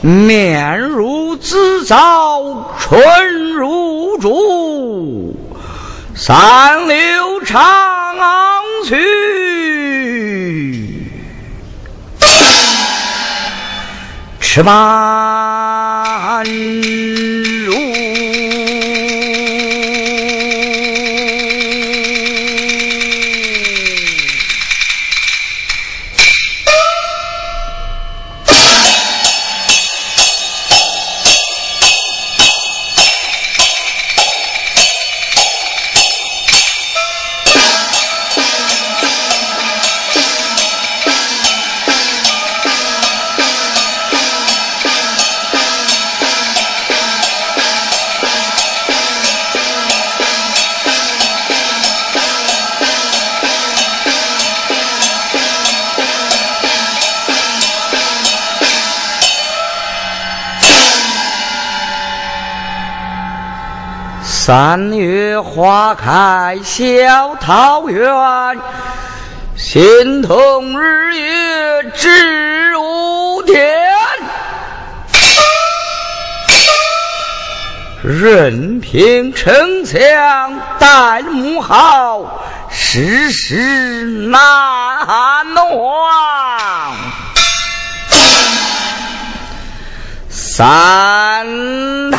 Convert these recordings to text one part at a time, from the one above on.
面如紫枣，唇如珠，三流长去，吃吧。三月花开小桃源，心痛日月知无天。任凭城墙戴木好，世事难忘。三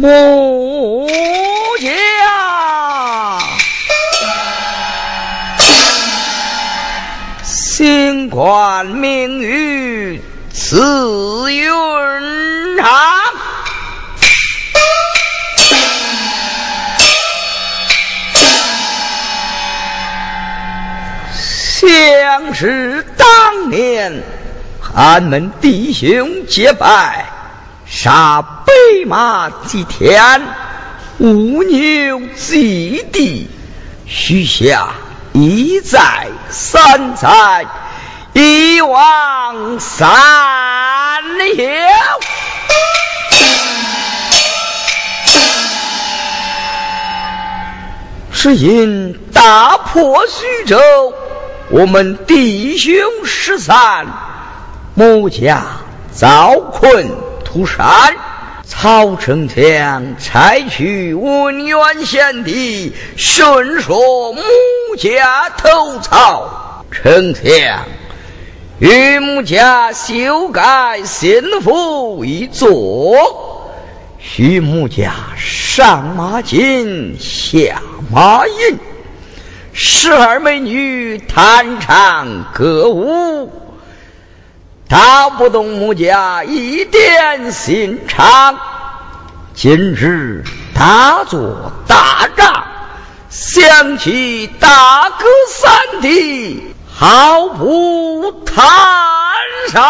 木匠，新冠名誉慈云长，相识当年，俺们弟兄结拜。杀马祭天，乌牛祭地，许下一再三载，一往三休。是因大破徐州，我们弟兄失散，母家遭困。涂山，好丞相采取文渊贤弟，顺说母家投曹。丞相与母家修改新符一座，许母家上马金，下马银，十二美女弹唱歌舞。打不动木家一点心肠，今日他做大仗，想起大哥三弟，毫不坦然。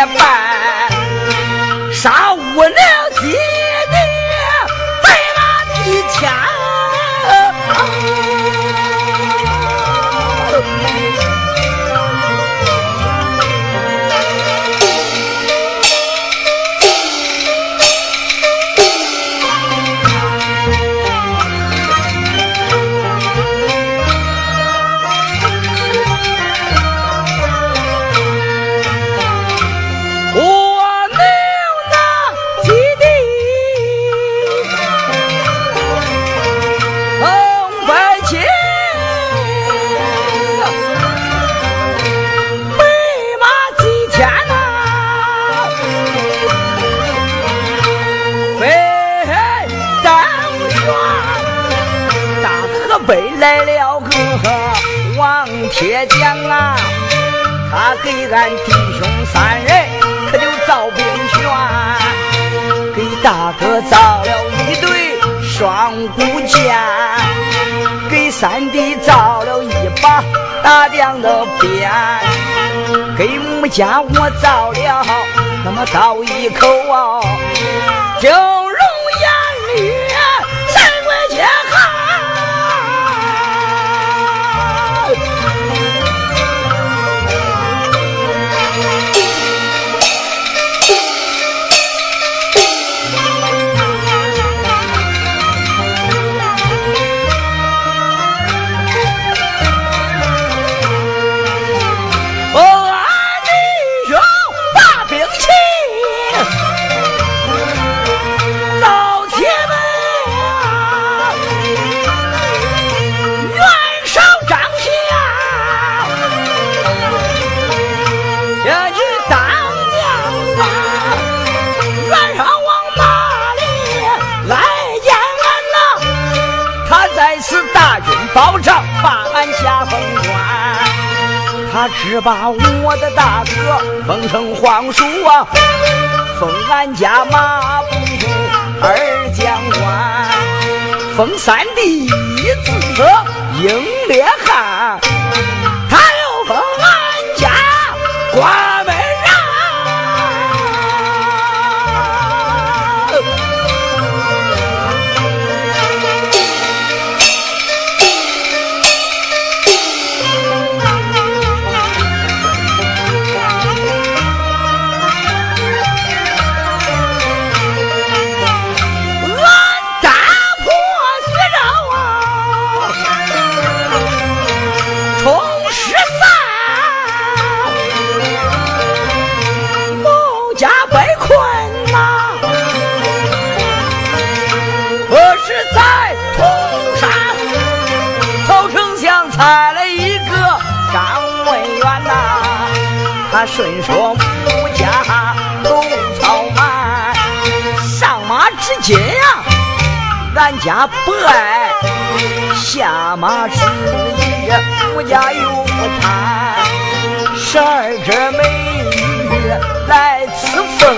铁匠啊，他给俺弟兄三人可就造兵权，给。大哥造了一对双股剑，给三弟造了一把大梁的鞭，给母家我造了那么刀一口啊，就封三家不爱；下马之意，母家又不贪。十二只美女来赐封，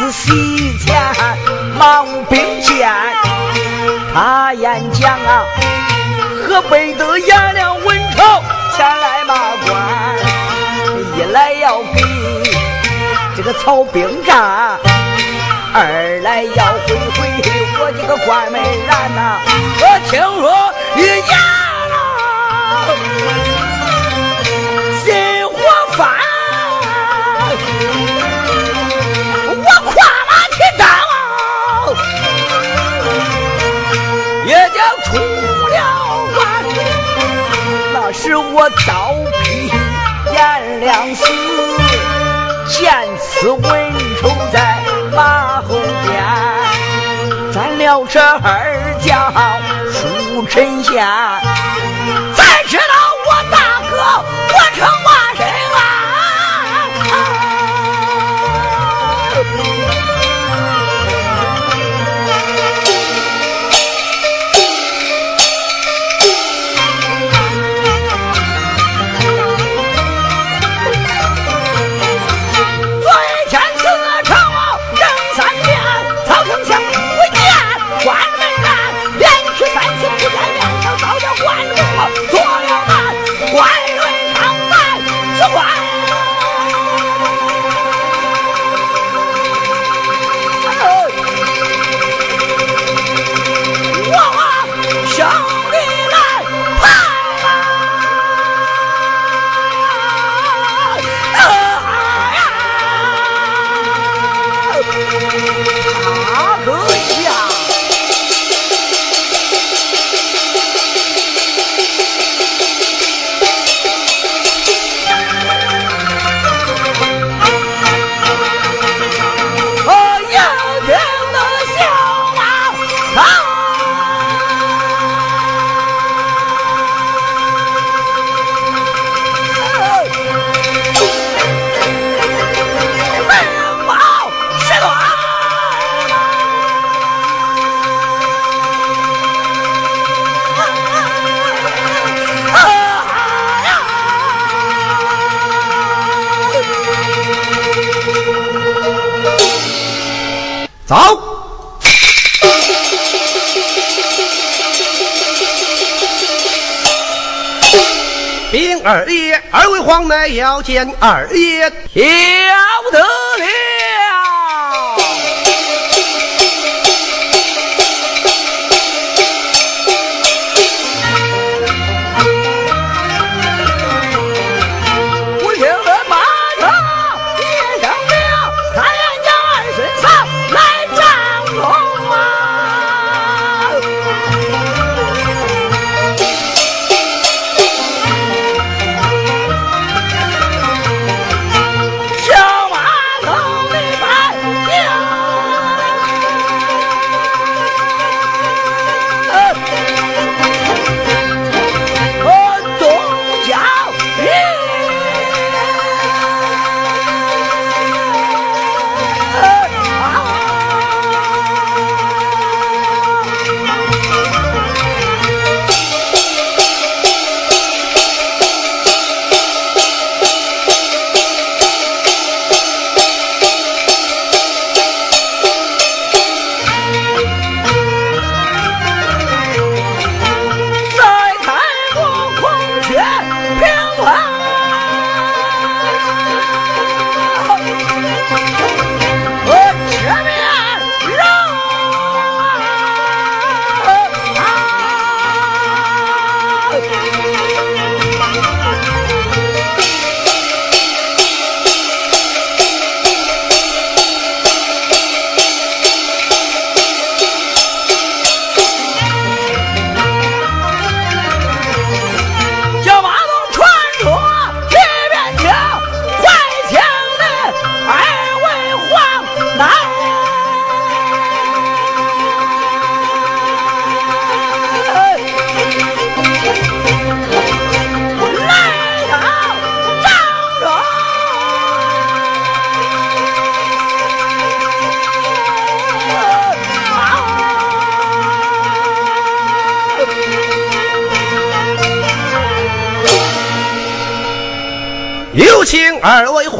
是西前忙兵见，他演讲啊，河北的颜良文丑前来骂官，一来要给这个曹兵战，二来要回回我这个关美兰呐，我听说一言。是我刀劈颜良死，见此文丑在马后边，斩了这二将出陈县，才知道我大哥我成万人要见二爷，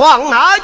往南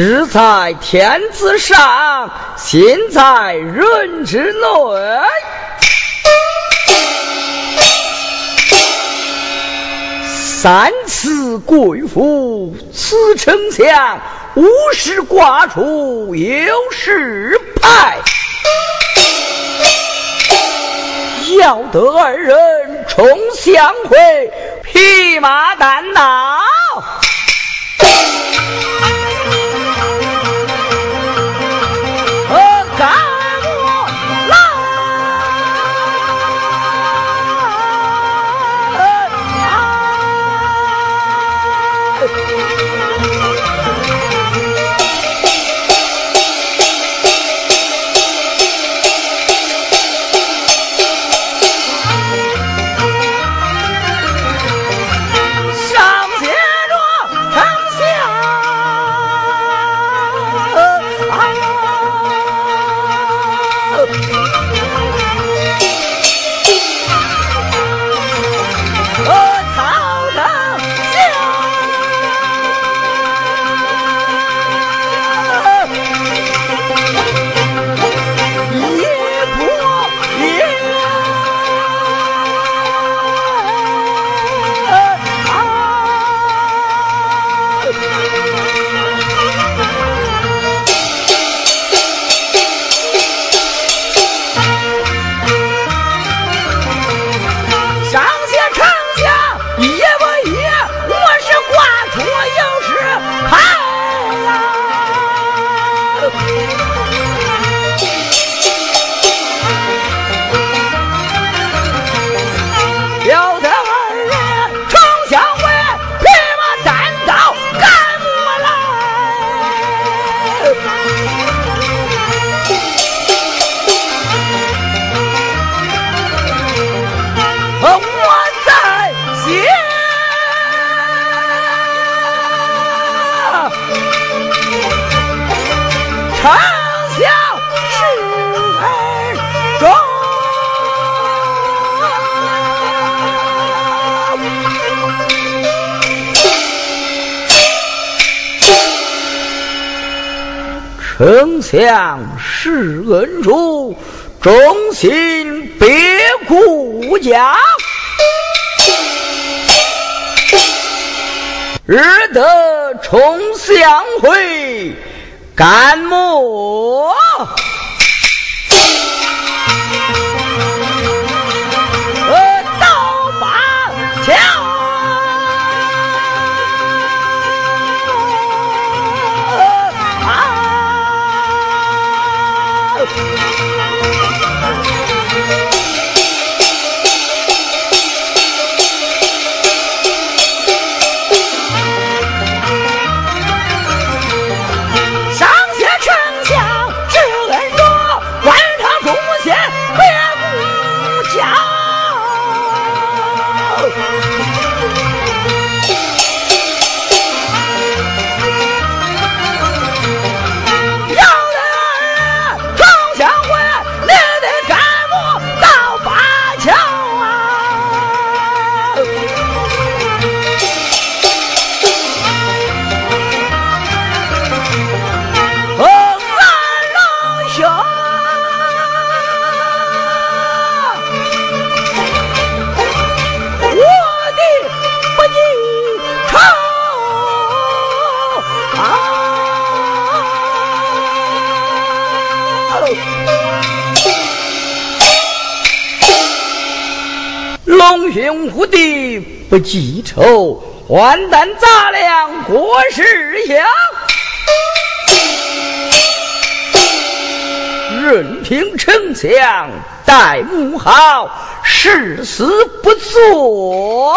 日在天之上，心在人之内。三次贵妇，此丞相，无事挂出有事派，要得二人重相会，我在行丞相是恩重丞相是恩重忠心别顾家，日得重相会，干么。记仇，还担杂粮过世乡。任凭丞相待母好，誓死不做。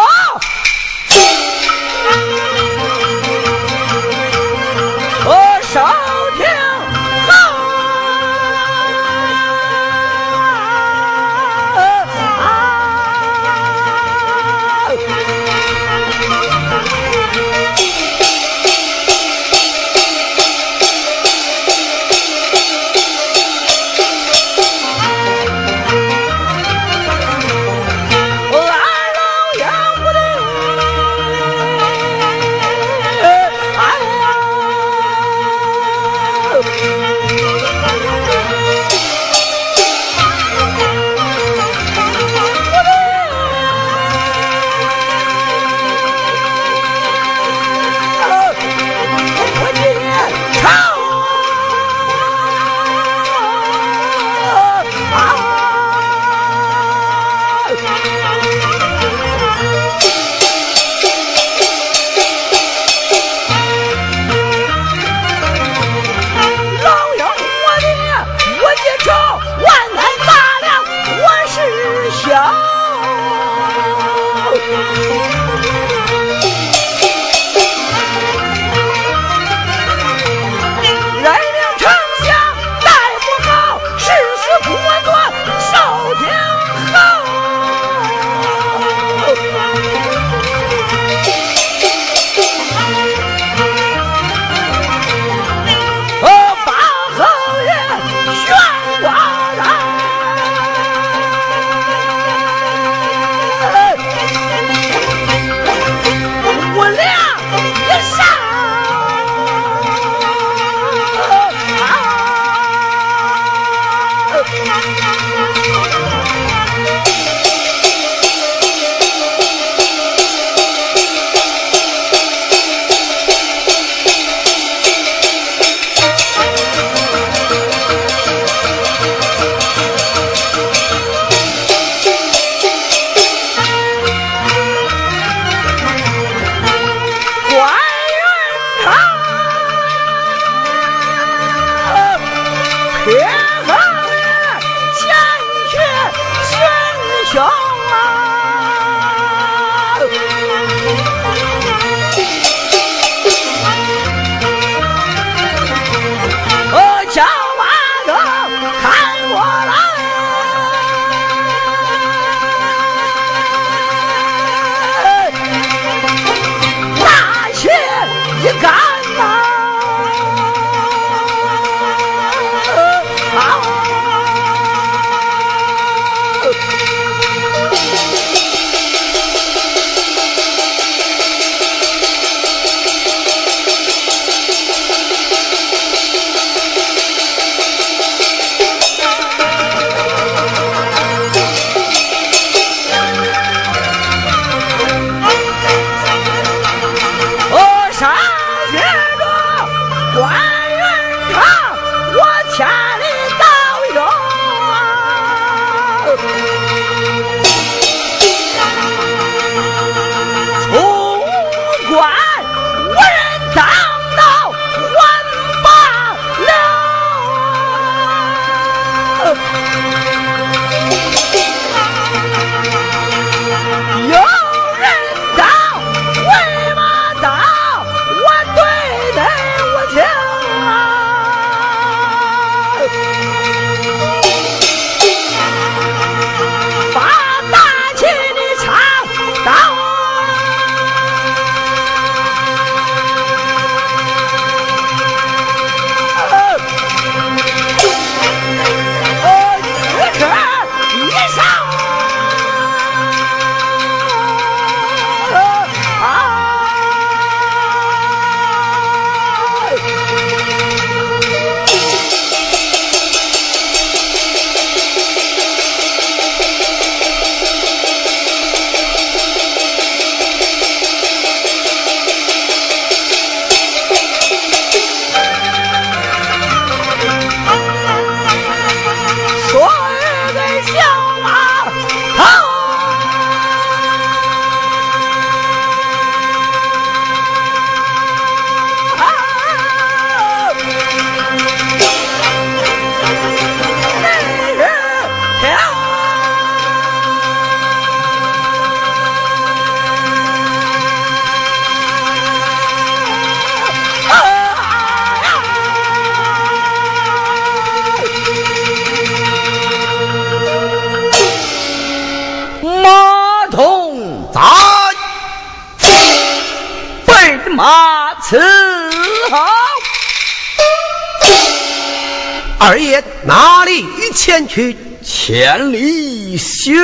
前去？千里寻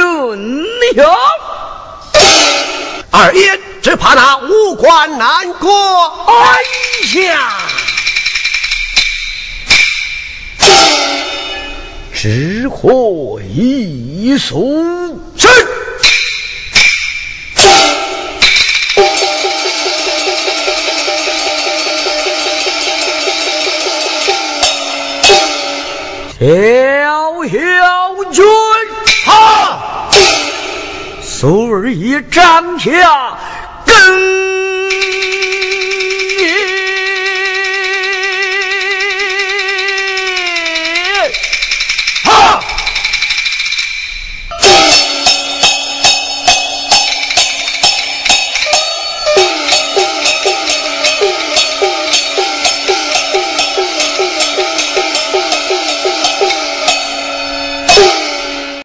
娘。二爷只怕那五关难过。哎呀！只可一速是。小小军，哈！苏儿一站下，跟。